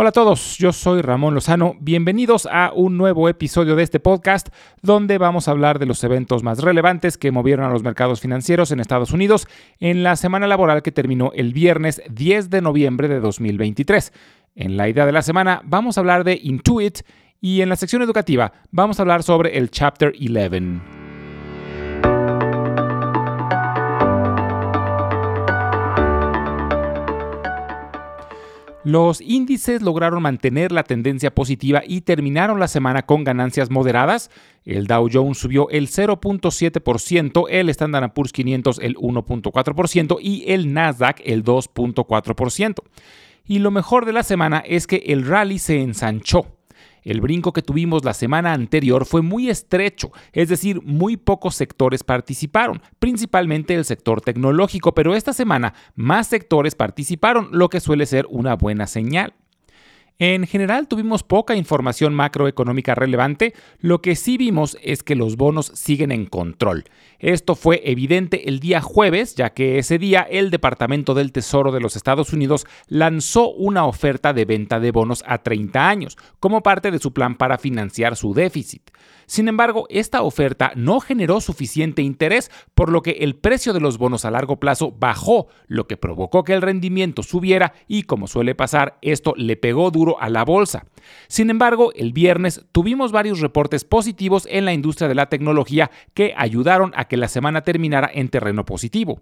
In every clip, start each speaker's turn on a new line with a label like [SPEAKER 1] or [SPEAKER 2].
[SPEAKER 1] Hola a todos, yo soy Ramón Lozano. Bienvenidos a un nuevo episodio de este podcast donde vamos a hablar de los eventos más relevantes que movieron a los mercados financieros en Estados Unidos en la semana laboral que terminó el viernes 10 de noviembre de 2023. En la idea de la semana vamos a hablar de Intuit y en la sección educativa vamos a hablar sobre el Chapter 11. Los índices lograron mantener la tendencia positiva y terminaron la semana con ganancias moderadas. El Dow Jones subió el 0.7%, el Standard Poor's 500 el 1.4% y el Nasdaq el 2.4%. Y lo mejor de la semana es que el rally se ensanchó. El brinco que tuvimos la semana anterior fue muy estrecho, es decir, muy pocos sectores participaron, principalmente el sector tecnológico, pero esta semana más sectores participaron, lo que suele ser una buena señal. En general tuvimos poca información macroeconómica relevante, lo que sí vimos es que los bonos siguen en control. Esto fue evidente el día jueves, ya que ese día el Departamento del Tesoro de los Estados Unidos lanzó una oferta de venta de bonos a 30 años, como parte de su plan para financiar su déficit. Sin embargo, esta oferta no generó suficiente interés, por lo que el precio de los bonos a largo plazo bajó, lo que provocó que el rendimiento subiera y, como suele pasar, esto le pegó duro a la bolsa. Sin embargo, el viernes tuvimos varios reportes positivos en la industria de la tecnología que ayudaron a que la semana terminara en terreno positivo.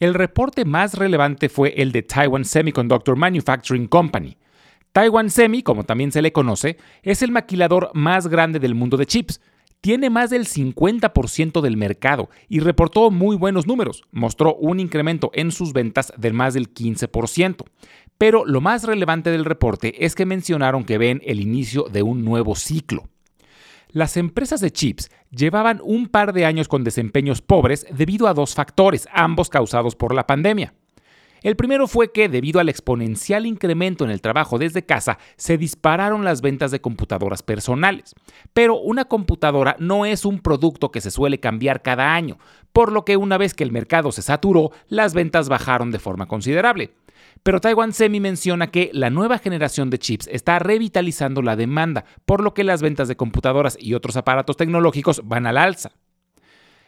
[SPEAKER 1] El reporte más relevante fue el de Taiwan Semiconductor Manufacturing Company. Taiwan Semi, como también se le conoce, es el maquilador más grande del mundo de chips. Tiene más del 50% del mercado y reportó muy buenos números. Mostró un incremento en sus ventas de más del 15%. Pero lo más relevante del reporte es que mencionaron que ven el inicio de un nuevo ciclo. Las empresas de chips llevaban un par de años con desempeños pobres debido a dos factores, ambos causados por la pandemia. El primero fue que, debido al exponencial incremento en el trabajo desde casa, se dispararon las ventas de computadoras personales. Pero una computadora no es un producto que se suele cambiar cada año, por lo que una vez que el mercado se saturó, las ventas bajaron de forma considerable. Pero Taiwan Semi menciona que la nueva generación de chips está revitalizando la demanda, por lo que las ventas de computadoras y otros aparatos tecnológicos van al alza.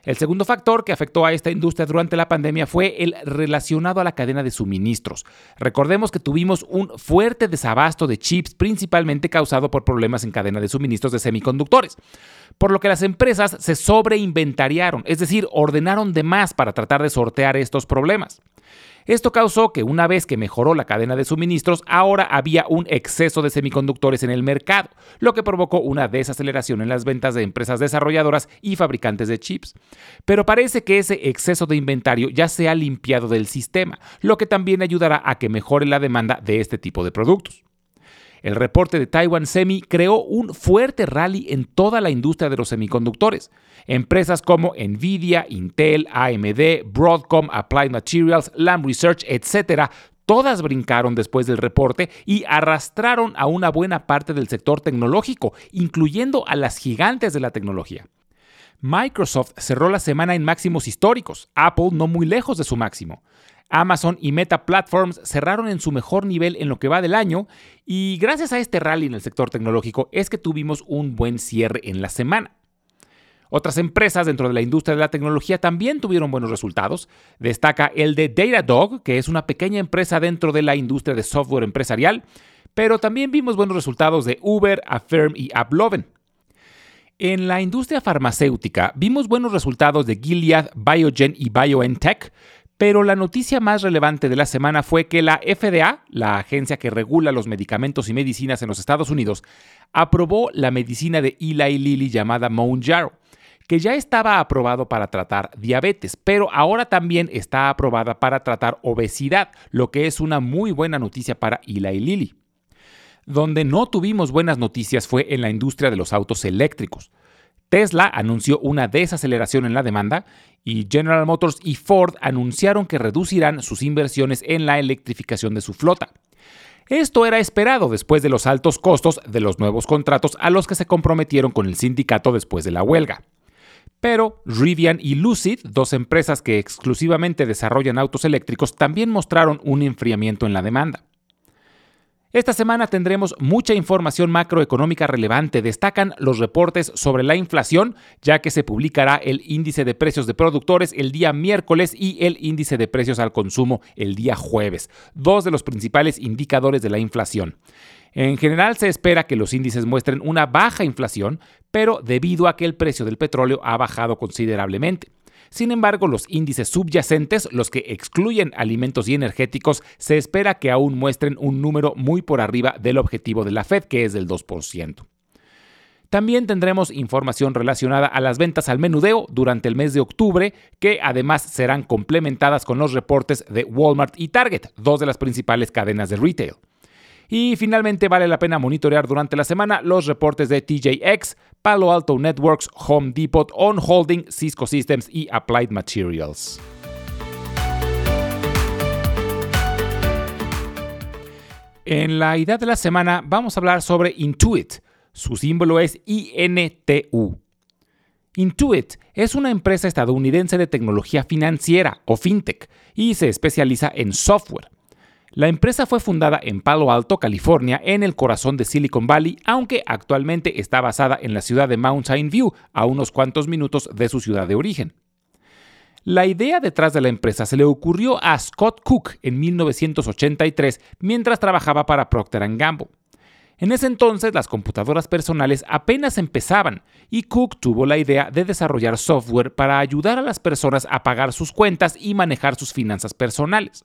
[SPEAKER 1] El segundo factor que afectó a esta industria durante la pandemia fue el relacionado a la cadena de suministros. Recordemos que tuvimos un fuerte desabasto de chips principalmente causado por problemas en cadena de suministros de semiconductores, por lo que las empresas se sobreinventariaron, es decir, ordenaron de más para tratar de sortear estos problemas. Esto causó que una vez que mejoró la cadena de suministros, ahora había un exceso de semiconductores en el mercado, lo que provocó una desaceleración en las ventas de empresas desarrolladoras y fabricantes de chips. Pero parece que ese exceso de inventario ya se ha limpiado del sistema, lo que también ayudará a que mejore la demanda de este tipo de productos. El reporte de Taiwan Semi creó un fuerte rally en toda la industria de los semiconductores. Empresas como Nvidia, Intel, AMD, Broadcom, Applied Materials, Lam Research, etc., todas brincaron después del reporte y arrastraron a una buena parte del sector tecnológico, incluyendo a las gigantes de la tecnología. Microsoft cerró la semana en máximos históricos, Apple no muy lejos de su máximo. Amazon y Meta Platforms cerraron en su mejor nivel en lo que va del año y gracias a este rally en el sector tecnológico es que tuvimos un buen cierre en la semana. Otras empresas dentro de la industria de la tecnología también tuvieron buenos resultados. Destaca el de Datadog, que es una pequeña empresa dentro de la industria de software empresarial, pero también vimos buenos resultados de Uber, Affirm y AppLoven. En la industria farmacéutica vimos buenos resultados de Gilead, Biogen y BioNTech, pero la noticia más relevante de la semana fue que la FDA, la agencia que regula los medicamentos y medicinas en los Estados Unidos, aprobó la medicina de Eli Lilly llamada Mounjaro, que ya estaba aprobado para tratar diabetes, pero ahora también está aprobada para tratar obesidad, lo que es una muy buena noticia para Eli Lilly. Donde no tuvimos buenas noticias fue en la industria de los autos eléctricos. Tesla anunció una desaceleración en la demanda y General Motors y Ford anunciaron que reducirán sus inversiones en la electrificación de su flota. Esto era esperado después de los altos costos de los nuevos contratos a los que se comprometieron con el sindicato después de la huelga. Pero Rivian y Lucid, dos empresas que exclusivamente desarrollan autos eléctricos, también mostraron un enfriamiento en la demanda. Esta semana tendremos mucha información macroeconómica relevante. Destacan los reportes sobre la inflación, ya que se publicará el índice de precios de productores el día miércoles y el índice de precios al consumo el día jueves, dos de los principales indicadores de la inflación. En general se espera que los índices muestren una baja inflación, pero debido a que el precio del petróleo ha bajado considerablemente. Sin embargo, los índices subyacentes, los que excluyen alimentos y energéticos, se espera que aún muestren un número muy por arriba del objetivo de la Fed, que es del 2%. También tendremos información relacionada a las ventas al menudeo durante el mes de octubre, que además serán complementadas con los reportes de Walmart y Target, dos de las principales cadenas de retail. Y finalmente vale la pena monitorear durante la semana los reportes de TJX, Palo Alto Networks, Home Depot, On Holding, Cisco Systems y Applied Materials. En la idea de la semana vamos a hablar sobre Intuit. Su símbolo es INTU. Intuit es una empresa estadounidense de tecnología financiera o fintech y se especializa en software. La empresa fue fundada en Palo Alto, California, en el corazón de Silicon Valley, aunque actualmente está basada en la ciudad de Mountain View, a unos cuantos minutos de su ciudad de origen. La idea detrás de la empresa se le ocurrió a Scott Cook en 1983 mientras trabajaba para Procter Gamble. En ese entonces las computadoras personales apenas empezaban y Cook tuvo la idea de desarrollar software para ayudar a las personas a pagar sus cuentas y manejar sus finanzas personales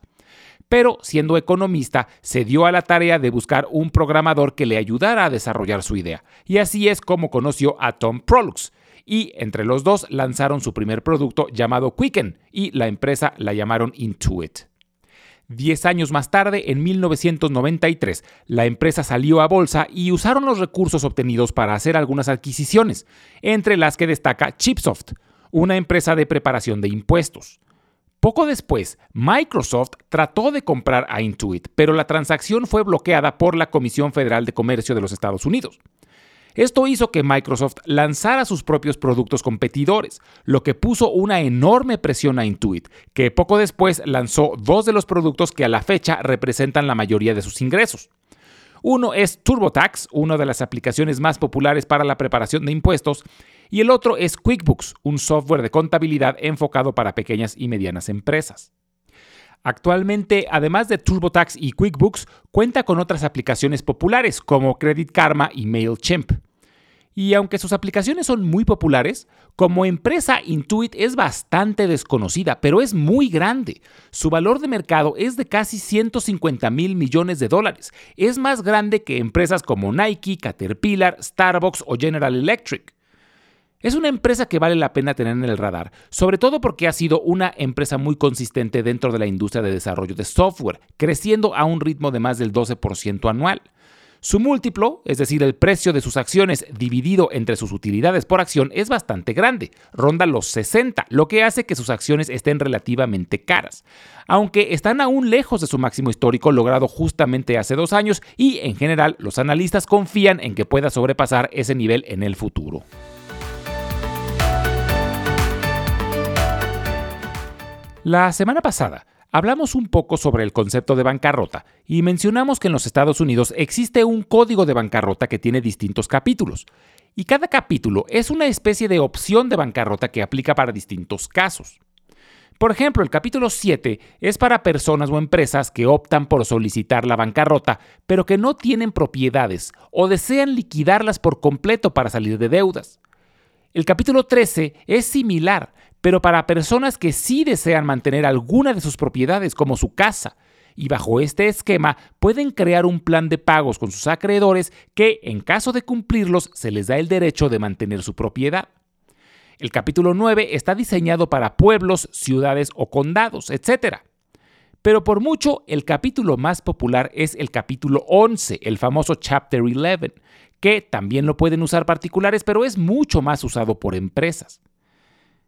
[SPEAKER 1] pero siendo economista se dio a la tarea de buscar un programador que le ayudara a desarrollar su idea, y así es como conoció a Tom Prolux. Y entre los dos lanzaron su primer producto llamado Quicken, y la empresa la llamaron Intuit. Diez años más tarde, en 1993, la empresa salió a bolsa y usaron los recursos obtenidos para hacer algunas adquisiciones, entre las que destaca Chipsoft, una empresa de preparación de impuestos. Poco después, Microsoft trató de comprar a Intuit, pero la transacción fue bloqueada por la Comisión Federal de Comercio de los Estados Unidos. Esto hizo que Microsoft lanzara sus propios productos competidores, lo que puso una enorme presión a Intuit, que poco después lanzó dos de los productos que a la fecha representan la mayoría de sus ingresos. Uno es TurboTax, una de las aplicaciones más populares para la preparación de impuestos, y el otro es QuickBooks, un software de contabilidad enfocado para pequeñas y medianas empresas. Actualmente, además de TurboTax y QuickBooks, cuenta con otras aplicaciones populares como Credit Karma y MailChimp. Y aunque sus aplicaciones son muy populares, como empresa Intuit es bastante desconocida, pero es muy grande. Su valor de mercado es de casi 150 mil millones de dólares. Es más grande que empresas como Nike, Caterpillar, Starbucks o General Electric. Es una empresa que vale la pena tener en el radar, sobre todo porque ha sido una empresa muy consistente dentro de la industria de desarrollo de software, creciendo a un ritmo de más del 12% anual. Su múltiplo, es decir, el precio de sus acciones dividido entre sus utilidades por acción, es bastante grande, ronda los 60, lo que hace que sus acciones estén relativamente caras, aunque están aún lejos de su máximo histórico logrado justamente hace dos años y en general los analistas confían en que pueda sobrepasar ese nivel en el futuro. La semana pasada hablamos un poco sobre el concepto de bancarrota y mencionamos que en los Estados Unidos existe un código de bancarrota que tiene distintos capítulos. Y cada capítulo es una especie de opción de bancarrota que aplica para distintos casos. Por ejemplo, el capítulo 7 es para personas o empresas que optan por solicitar la bancarrota, pero que no tienen propiedades o desean liquidarlas por completo para salir de deudas. El capítulo 13 es similar, pero para personas que sí desean mantener alguna de sus propiedades como su casa. Y bajo este esquema pueden crear un plan de pagos con sus acreedores que, en caso de cumplirlos, se les da el derecho de mantener su propiedad. El capítulo 9 está diseñado para pueblos, ciudades o condados, etc. Pero por mucho, el capítulo más popular es el capítulo 11, el famoso Chapter 11, que también lo pueden usar particulares, pero es mucho más usado por empresas.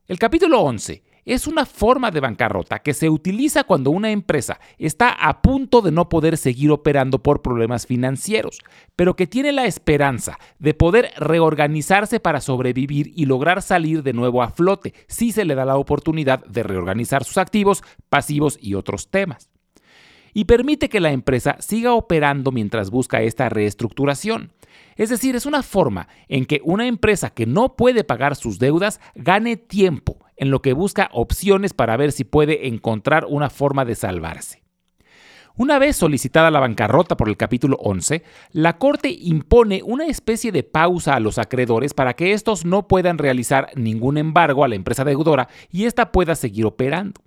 [SPEAKER 1] El capítulo 11 es una forma de bancarrota que se utiliza cuando una empresa está a punto de no poder seguir operando por problemas financieros, pero que tiene la esperanza de poder reorganizarse para sobrevivir y lograr salir de nuevo a flote si se le da la oportunidad de reorganizar sus activos, pasivos y otros temas. Y permite que la empresa siga operando mientras busca esta reestructuración. Es decir, es una forma en que una empresa que no puede pagar sus deudas gane tiempo en lo que busca opciones para ver si puede encontrar una forma de salvarse. Una vez solicitada la bancarrota por el capítulo 11, la Corte impone una especie de pausa a los acreedores para que estos no puedan realizar ningún embargo a la empresa deudora y ésta pueda seguir operando.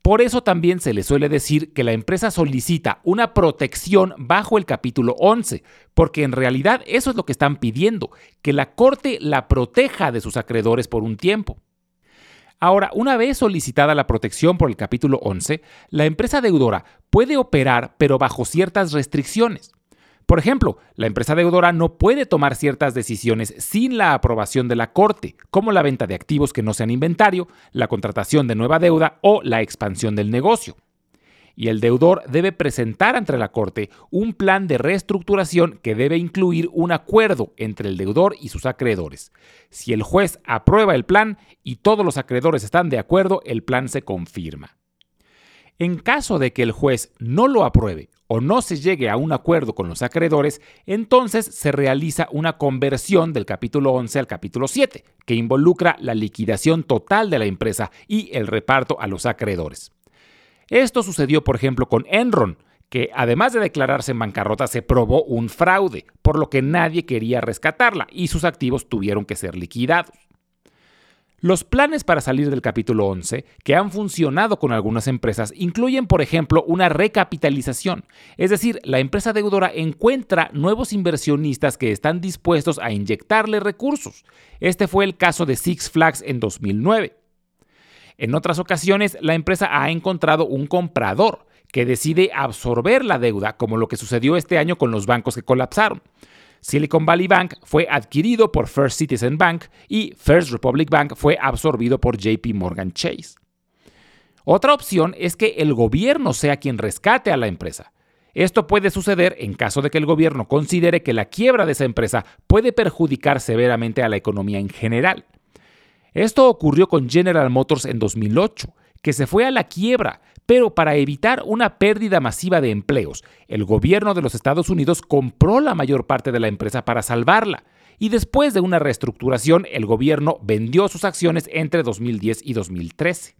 [SPEAKER 1] Por eso también se le suele decir que la empresa solicita una protección bajo el capítulo 11, porque en realidad eso es lo que están pidiendo, que la Corte la proteja de sus acreedores por un tiempo. Ahora, una vez solicitada la protección por el capítulo 11, la empresa deudora puede operar pero bajo ciertas restricciones. Por ejemplo, la empresa deudora no puede tomar ciertas decisiones sin la aprobación de la Corte, como la venta de activos que no sean inventario, la contratación de nueva deuda o la expansión del negocio y el deudor debe presentar ante la Corte un plan de reestructuración que debe incluir un acuerdo entre el deudor y sus acreedores. Si el juez aprueba el plan y todos los acreedores están de acuerdo, el plan se confirma. En caso de que el juez no lo apruebe o no se llegue a un acuerdo con los acreedores, entonces se realiza una conversión del capítulo 11 al capítulo 7, que involucra la liquidación total de la empresa y el reparto a los acreedores. Esto sucedió, por ejemplo, con Enron, que además de declararse en bancarrota se probó un fraude, por lo que nadie quería rescatarla y sus activos tuvieron que ser liquidados. Los planes para salir del capítulo 11, que han funcionado con algunas empresas, incluyen, por ejemplo, una recapitalización, es decir, la empresa deudora encuentra nuevos inversionistas que están dispuestos a inyectarle recursos. Este fue el caso de Six Flags en 2009. En otras ocasiones, la empresa ha encontrado un comprador que decide absorber la deuda, como lo que sucedió este año con los bancos que colapsaron. Silicon Valley Bank fue adquirido por First Citizen Bank y First Republic Bank fue absorbido por JP Morgan Chase. Otra opción es que el gobierno sea quien rescate a la empresa. Esto puede suceder en caso de que el gobierno considere que la quiebra de esa empresa puede perjudicar severamente a la economía en general. Esto ocurrió con General Motors en 2008, que se fue a la quiebra, pero para evitar una pérdida masiva de empleos, el gobierno de los Estados Unidos compró la mayor parte de la empresa para salvarla, y después de una reestructuración el gobierno vendió sus acciones entre 2010 y 2013.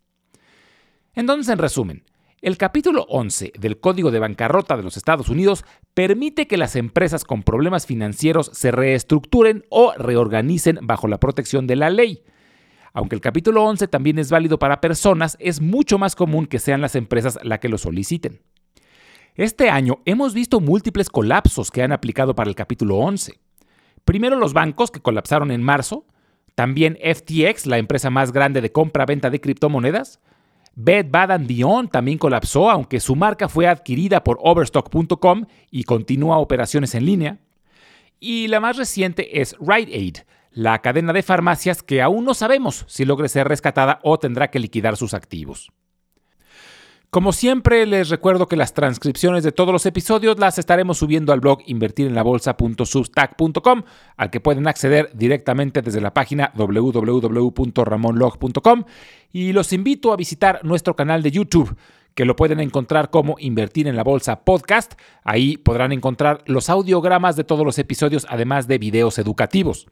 [SPEAKER 1] Entonces, en resumen, el capítulo 11 del Código de Bancarrota de los Estados Unidos permite que las empresas con problemas financieros se reestructuren o reorganicen bajo la protección de la ley, aunque el capítulo 11 también es válido para personas, es mucho más común que sean las empresas las que lo soliciten. Este año hemos visto múltiples colapsos que han aplicado para el capítulo 11. Primero los bancos que colapsaron en marzo, también FTX, la empresa más grande de compra-venta de criptomonedas. Bed Bath Beyond también colapsó, aunque su marca fue adquirida por Overstock.com y continúa operaciones en línea. Y la más reciente es Rite Aid, la cadena de farmacias que aún no sabemos si logre ser rescatada o tendrá que liquidar sus activos. Como siempre, les recuerdo que las transcripciones de todos los episodios las estaremos subiendo al blog invertirenlabolsa.substack.com, al que pueden acceder directamente desde la página www.ramonlog.com y los invito a visitar nuestro canal de YouTube que lo pueden encontrar como Invertir en la Bolsa Podcast. Ahí podrán encontrar los audiogramas de todos los episodios, además de videos educativos.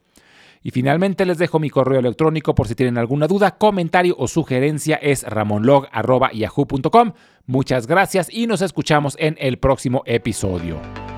[SPEAKER 1] Y finalmente les dejo mi correo electrónico por si tienen alguna duda, comentario o sugerencia es ramonlog.yahoo.com. Muchas gracias y nos escuchamos en el próximo episodio.